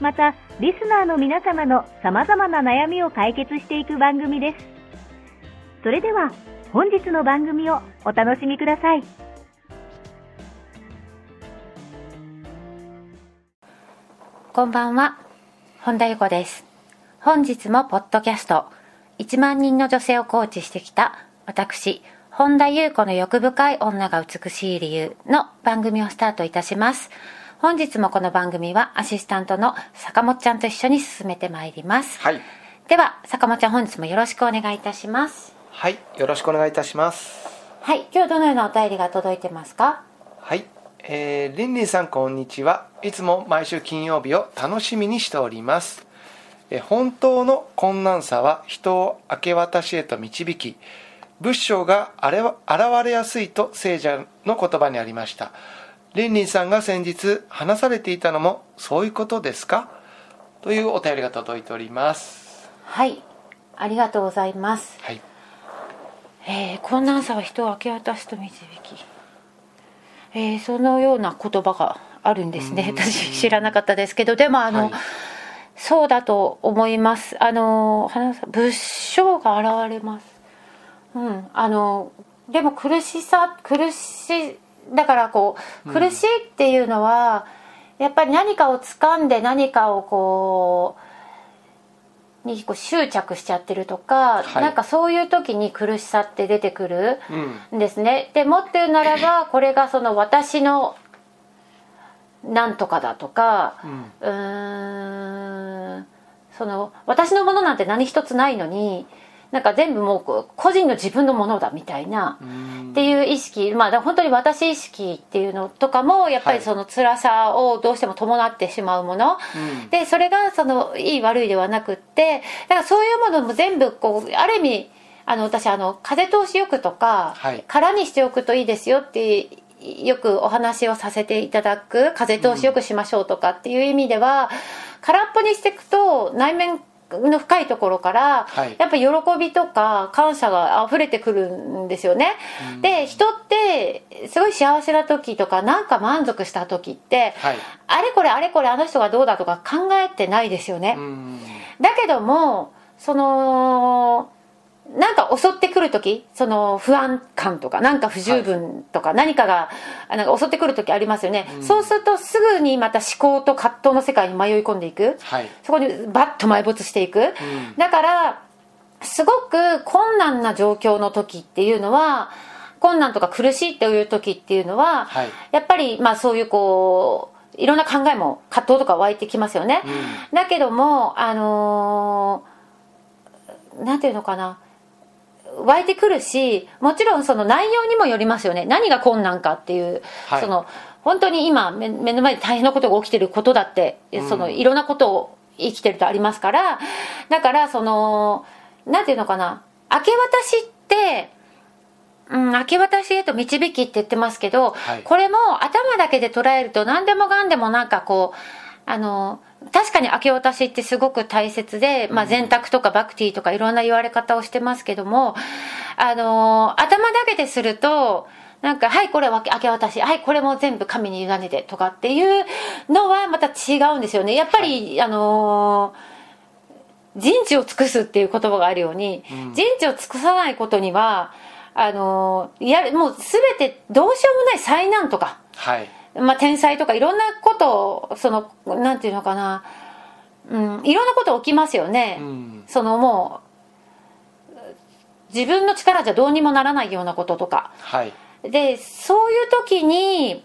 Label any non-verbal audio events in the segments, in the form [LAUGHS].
また、リスナーの皆様の様々な悩みを解決していく番組です。それでは、本日の番組をお楽しみください。こんばんは、本田由子です。本日もポッドキャスト、1万人の女性をコーチしてきた私、本田優子の欲深い女が美しい理由の番組をスタートいたします。本日もこの番組はアシスタントの坂本ちゃんと一緒に進めてまいります。はい。では、坂本ちゃん本日もよろしくお願いいたします。はい。よろしくお願いいたします。はい、今日どのようなお便りが届いてますか？はい。えー、リンリンさんこんにちは。いつも毎週金曜日を楽しみにしております。えー本当の困難さは人を明け渡しへと導き、仏性があれは現れやすいと聖者の言葉にありました。リンリンさんが先日話されていたのもそういうことですか？というお便りが届いております。はい、ありがとうございます。はい。えー困難さは人を明け渡すと導き、えーそのような言葉があるんですね。私知らなかったですけど。でもあの、はい。そうだと思います。あの仏性が現れます。うん。あのでも苦しさ苦しいだからこう苦しいっていうのは、やっぱり何かを掴んで何かをこうにこう執着しちゃってるとか、はいなんかそういう時に苦しさって出てくるうん。んですね。でもっと言うならば [CLEARS THROAT] これがその私のなんとかだとかうん。うーんその私のものなんて何一つないのになんか全部もう個人の自分のものだみたいな。うん。っていう意識まあ本当に私意識っていうのとかもやっぱりはい。その辛さをどうしても伴ってしまうもの、うん。でそれがそのいい悪いではなくってだからそういうものも全部こうある意味あの私あの風通しよくとか、はい。空にしておくといいですよってよくお話をさせていただく風通しよくしましょうとかっていう意味では、空っぽにしていくと内面の深いところから、はいやっぱ喜びとか感謝が溢れてくるんですよね、で人ってすごい幸せな時とかなんか満足した時って、はい。あれこれあれこれあの人がどうだとか考えてないですよね、うん。だけどもそのなんか襲ってくる時その不安感とかなんか不十分とか何かがあなんか襲ってくる時ありますよね、そうするとすぐにまた思考と葛藤の世界に迷い込んでいく。はい。そこにバッと埋没していく、だからすごく困難な状況の時っていうのは困難とか苦しいっていう時っていうのは、はい。やっぱりまあそういうこういろんな考えも葛藤とか湧いてきますよね、だけどもあのーなんていうのかな湧いてくるしもちろんその内容にもよりますよね。何が困難かっていう、はい。その本当に今目目の前で大変なことが起きてることだって、そのいろんなことを生きてるとありますからだからそのなんていうのかな。明け渡しってうん、明け渡しへと導きって言ってますけど、はい。これも頭だけで捉えると何でもかんでもなんかこうあの確かに明け渡しってすごく大切で、まあ、善択とかバクティとかいろんな言われ方をしてますけどもあの頭だけでするとなんか、はい、これは明け渡し、はい、これも全部神に委ねてとかっていうのはまた違うんですよね。やっぱり、あの人知を尽くすっていう言葉があるように、人知を尽くさないことには、あのやもう全てどうしようもない災難とか、はい。まあ、天才とかいろんなことをそのなんていうのかな。うん、いろんなこと起きますよね、うん。そのもう自分の力じゃどうにもならないようなこととか。はい。でそういう時に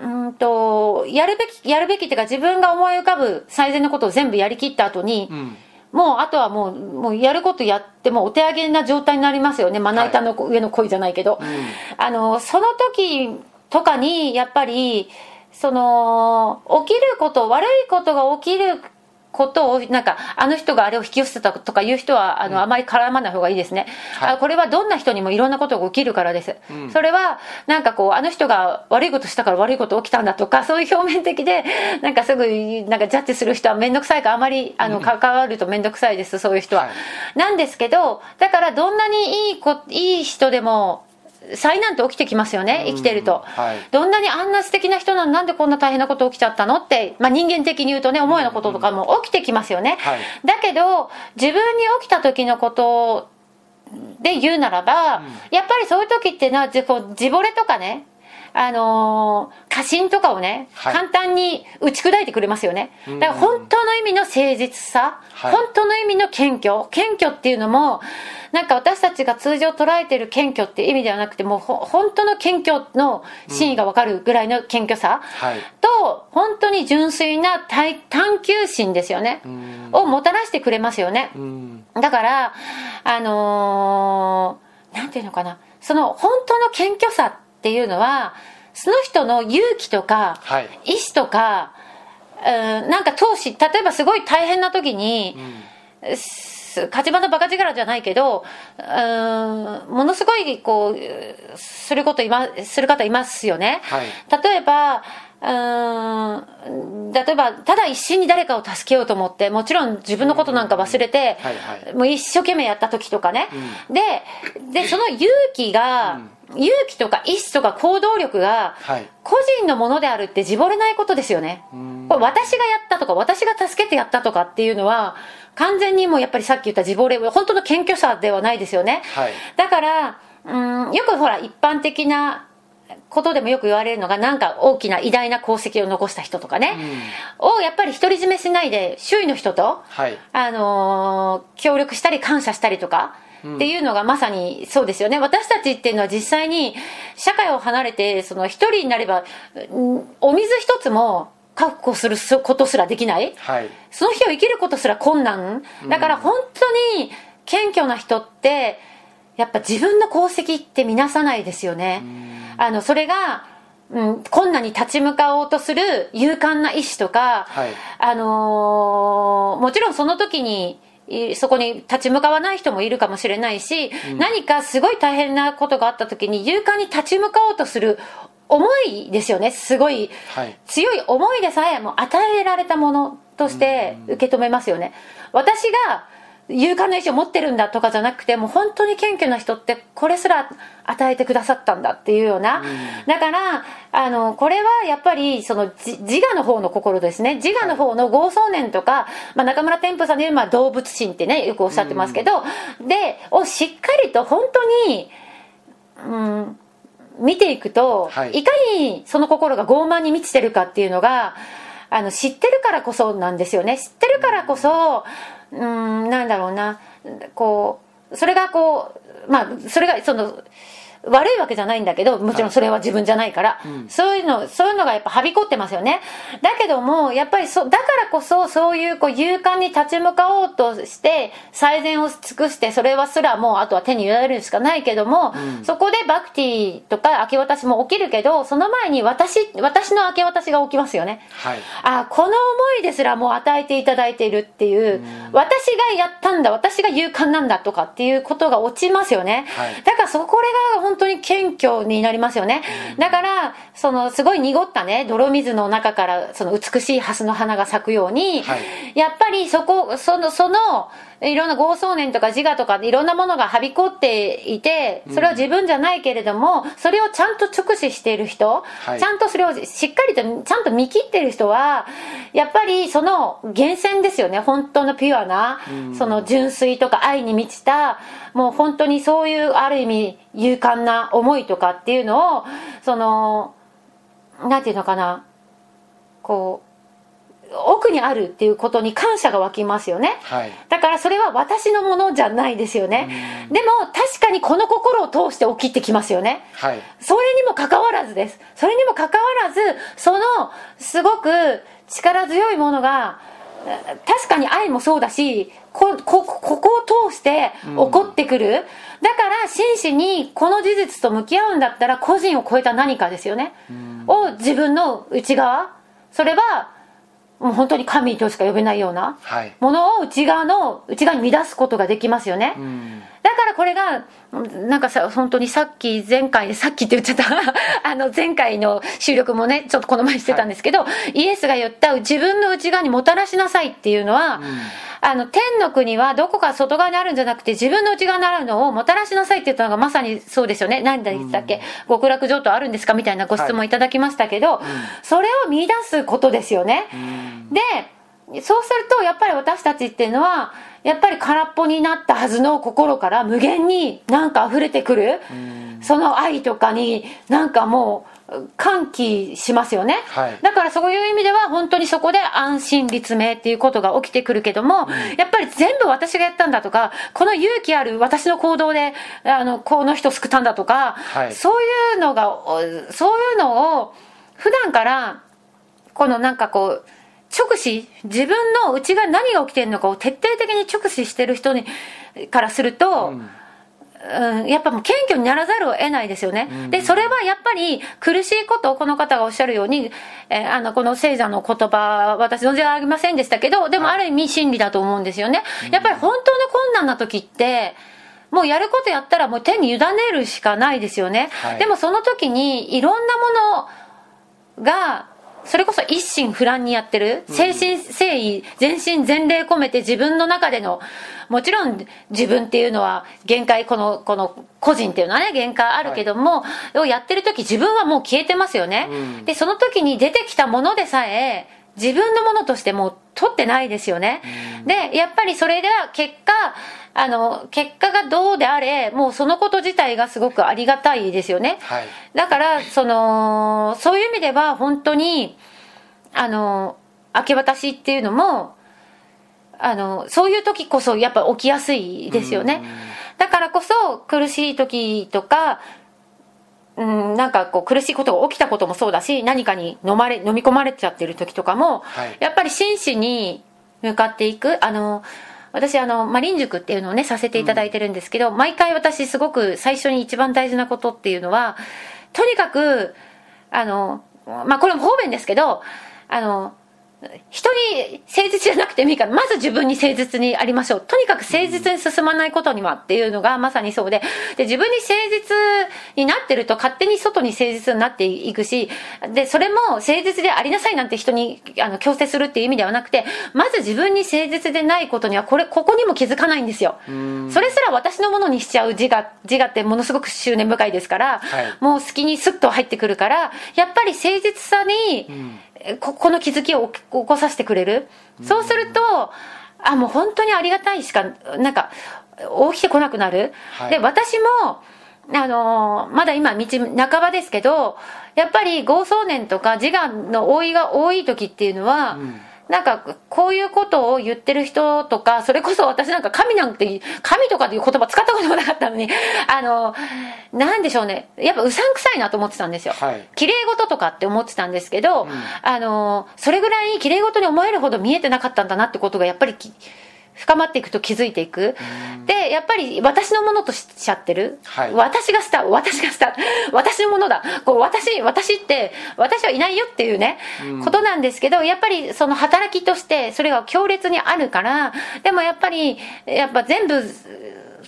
うんとやるべきやるべきっていうか自分が思い浮かぶ最善のことを全部やりきった後に、うん。もうあとはもうもうやることやってもお手上げな状態になりますよね。まな板の上の恋じゃないけど、あのその時とかにやっぱりその起きること悪いことが起きることをなんかあの人があれを引き寄せたとかいう人はあの、あまり絡まない方がいいですね、はい。あこれはどんな人にもいろんなことが起きるからです、うん。それはなんかこうあの人が悪いことしたから悪いこと起きたんだとかそういう表面的で [LAUGHS] なんかすぐなんかジャッジする人は面倒くさいからあまりあの関わると面倒くさいですそういう人は、はい。なんですけどだからどんなにいいこいい人でも災難って起きてきますよね生きてると、はい。どんなにあんな素敵な人なのなんでこんな大変なこと起きちゃったの？って、まあ、人間的に言うとね思いのこととかも起きてきますよね、はい。だけど自分に起きた時のことで言うならば、やっぱりそういう時っていうのはじこう自惚れとかねあのー過信とかをね、はい。簡単に打ち砕いてくれますよね。うんだから本当の意味の誠実さ、はい。本当の意味の謙虚謙虚っていうのもなんか私たちが通常捉えてる謙虚っていう意味ではなくてもうほ本当の謙虚の真意が分かるぐらいの謙虚さ、はい。と本当に純粋な探探求心ですよね、うん。をもたらしてくれますよね、うん。だからあのーなんていうのかな。その本当の謙虚さっていうのはその人の勇気とか、はい。意志とかうんなんか闘志例えばすごい大変な時に、す勝ち場のバカ力じゃないけどうんものすごいこうすることいまする方いますよね、はい。例えばうーん例えばただ一心に誰かを助けようと思ってもちろん自分のことなんか忘れて、もう一生懸命やった時とかね、ででその勇気が、勇気とか意志とか行動力がはい。個人のものであるって自惚れないことですよね、ん。これ私がやったとか私が助けてやったとかっていうのは完全にもうやっぱりさっき言った自惚れ本当の謙虚さではないですよね、はい。だからうんよくほら一般的なことでもよく言われるのがなんか大きな偉大な功績を残した人とかね、をやっぱり独り占めしないで周囲の人と、はい。あのー協力したり感謝したりとかっていうのがまさにそうですよね。私たちっていうのは実際に社会を離れてその一人になればうんお水一つも確保することすらできない。はい。その日を生きることすら困難。だから本当に謙虚な人ってやっぱ自分の功績って見なさないですよね。あのそれが、うん、困難に立ち向かおうとする勇敢な意志とか、はい。あのーもちろんその時にいそこに立ち向かわない人もいるかもしれないし、何かすごい大変なことがあった時に勇敢に立ち向かおうとする思いですよね。すごいはい。強い思いでさえも与えられたものとして受け止めますよね。私が勇敢な意志を持ってるんだとかじゃなくてもう本当に謙虚な人ってこれすら与えてくださったんだっていうような、だからあのこれはやっぱりそのじ自我の方の心ですね。自我の方の豪壮念とか、まあ、中村天風さんでいうまあ動物心ってねよくおっしゃってますけど、でをしっかりと本当にうん見ていくと、はい。い、かにその心が傲慢に満ちてるかっていうのがあの知ってるからこそなんですよね知ってるからこそうんうんなんだろうな。こうそれがこうまあそれがその悪いわけじゃないんだけどもちろんそれは自分じゃないから、そういうのそういうのがやっぱはびこってますよね。だけどもやっぱりそだからこそそういうこう勇敢に立ち向かおうとして最善を尽くしてそれはすらもうあとは手に入れられるしかないけども、そこでバクティとか明け渡しも起きるけどその前に私私の明け渡しが起きますよね。はい。あこの思いですらもう与えていただいているっていう、私がやったんだ私が勇敢なんだとかっていうことが落ちますよね、はい。だからそこれが本当に謙虚になりますよね、だからそのすごい濁ったね泥水の中からその美しい蓮の花が咲くように、はい。やっぱりそこそのそのいろんな豪壮念とか自我とかいろんなものがはびこっていてそれは自分じゃないけれども、それをちゃんと直視している人、はい。ちゃんとそれをしっかりとちゃんと見切ってる人はやっぱりその源泉ですよね。本当のピュアな、その純粋とか愛に満ちたもう本当にそういうある意味勇敢な思いとかっていうのをそのなんていうのかなこう奥にあるっていうことに感謝が湧きますよね、はい。だからそれは私のものじゃないですよね。でも確かにこの心を通して起きてきますよね。はい。それにもかかわらずです。それにもかかわらずそのすごく力強いものがえ確かに愛もそうだしここここを通して起こってくる、だから真摯にこの事実と向き合うんだったら個人を超えた何かですよね、を自分の内側。それはもう本当に神としか呼べないようなはい。ものを内側の内側に乱すことができますよね、うん。だからこれがうんなんかさ本当にさっき前回でさっきって言っちゃった。[LAUGHS] あの前回の収録もねちょっとこの前してたんですけど、イエスが言った自分の内側にもたらしなさいっていうのは、あの天の国はどこか外側にあるんじゃなくて自分の内側にあるのをもたらしなさいって言ったのがまさにそうですよね。何だ言ったっけ、極楽浄土あるんですか？みたいなご質問いただきましたけど、それを見出すことですよね、でそうするとやっぱり私たちっていうのはやっぱり空っぽになったはずの心から無限になんか溢れてくる、その愛とかになんかもう歓喜しますよね、はい。だからそういう意味では本当にそこで安心立命っていうことが起きてくるけども、やっぱり全部私がやったんだとかこの勇気ある私の行動であのこの人救ったんだとか、はい。そういうのがおそういうのを普段からこのなんかこう直視自分の内側に何が起きてるのかを徹底的に直視してる人にからすると、うん。やっぱもう謙虚にならざるを得ないですよね、でそれはやっぱり苦しいことをこの方がおっしゃるように、えーあのこの聖座の言葉私存じ上げませんでしたけどでもある意味真理だと思うんですよね、やっぱり本当の困難な時ってもうやることやったらもう手に委ねるしかないですよね、はい。でもその時にいろんなものがそれこそ一心不乱にやってる誠心誠意全身全霊込めて自分の中でのもちろん自分っていうのは限界このこの個人っていうのはね限界あるけども、をやってる時自分はもう消えてますよね、うん。でその時に出てきたものでさえ自分のものとしてもう取ってないですよね、でやっぱりそれでは結果あの結果がどうであれもうそのこと自体がすごくありがたいですよね、はい。だからそのそういう意味では本当にあの明け渡しっていうのもあのそういう時こそやっぱ起きやすいですよね。だからこそ苦しい時とかうん、なんかこう苦しいことが起きたこともそうだし何かに飲まれ飲み込まれちゃってる時とかも、はい。やっぱり真摯に向かっていく。あの私あの、マリン塾っていうのをねさせていただいてるんですけど、毎回私すごく最初に一番大事なことっていうのはとにかくあのまあこれも方便ですけどあの人に誠実じゃなくてもいいからまず自分に誠実にありましょう。とにかく誠実に進まないことにはっていうのがまさにそうで。で自分に誠実になってると勝手に外に誠実になっていくしでそれも誠実でありなさいなんて人にあの強制するっていう意味ではなくてまず自分に誠実でないことにはこれここにも気づかないんですよ。それすら私のものにしちゃう自我自我ってものすごく執念深いですから、はい。もう好きにスッと入ってくるからやっぱり誠実さに、えここの気づきを起こさせてくれる、そうするとあもう本当にありがたいしかなんか起きてこなくなる、はい。で私もあのーまだ今道半ばですけどやっぱり豪壮年とか自我の多いが多い時っていうのは、なんかこういうことを言ってる人とかそれこそ私なんか神なんて神とかっていう言葉使ったこともなかったのに [LAUGHS] あのなんでしょうね。やっぱうさんくさいなと思ってたんですよ、はい。綺麗事とかって思ってたんですけど、あのそれぐらい綺麗事に思えるほど見えてなかったんだなってことがやっぱりき深まっていくと気づいていく、でやっぱり私のものとしちゃってる、はい。私がした私がした。私のものだ。こう私私って私はいないよっていうね、ことなんですけどやっぱりその働きとしてそれが強烈にあるからでもやっぱりやっぱ全部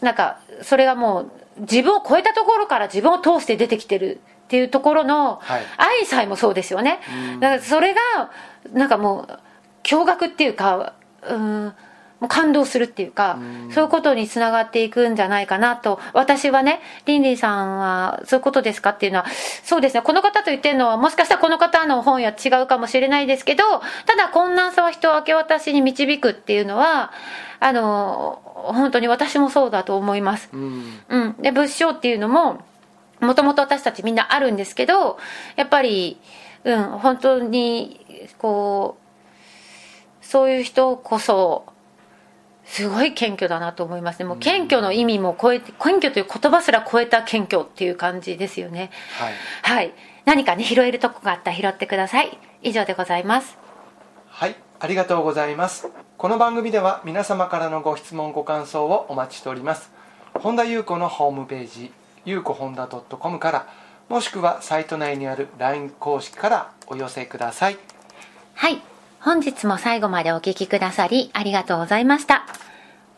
なんかそれがもう自分を超えたところから自分を通して出てきてるっていうところのはい。愛さえもそうですよね、だからそれがなんかもう驚愕っていうかうん感動するっていうか、そういうことにつながっていくんじゃないかなと。私はねリンリンさんはそういうことですかっていうのはそうですね。この方と言ってるのはもしかしたらこの方の本や違うかもしれないですけどただ困難さは人を明け渡しに導くっていうのはあの本当に私もそうだと思います。うん。うん、で仏性っていうのももともと私たちみんなあるんですけどやっぱり、うん、本当にこうそういう人こそすごい謙虚だなと思います。ねもう謙虚の意味も超えて謙虚という言葉すら超えた謙虚っていう感じですよね。はい、はい。何かね拾えるとこがあったら拾ってください。以上でございます。はい、ありがとうございます。この番組では皆様からのご質問ご感想をお待ちしております。本田裕子のホームページゆうこ本田 .com からもしくはサイト内にある LINE 公式からお寄せください。はい。本日も最後までお聞きくださりありがとうございました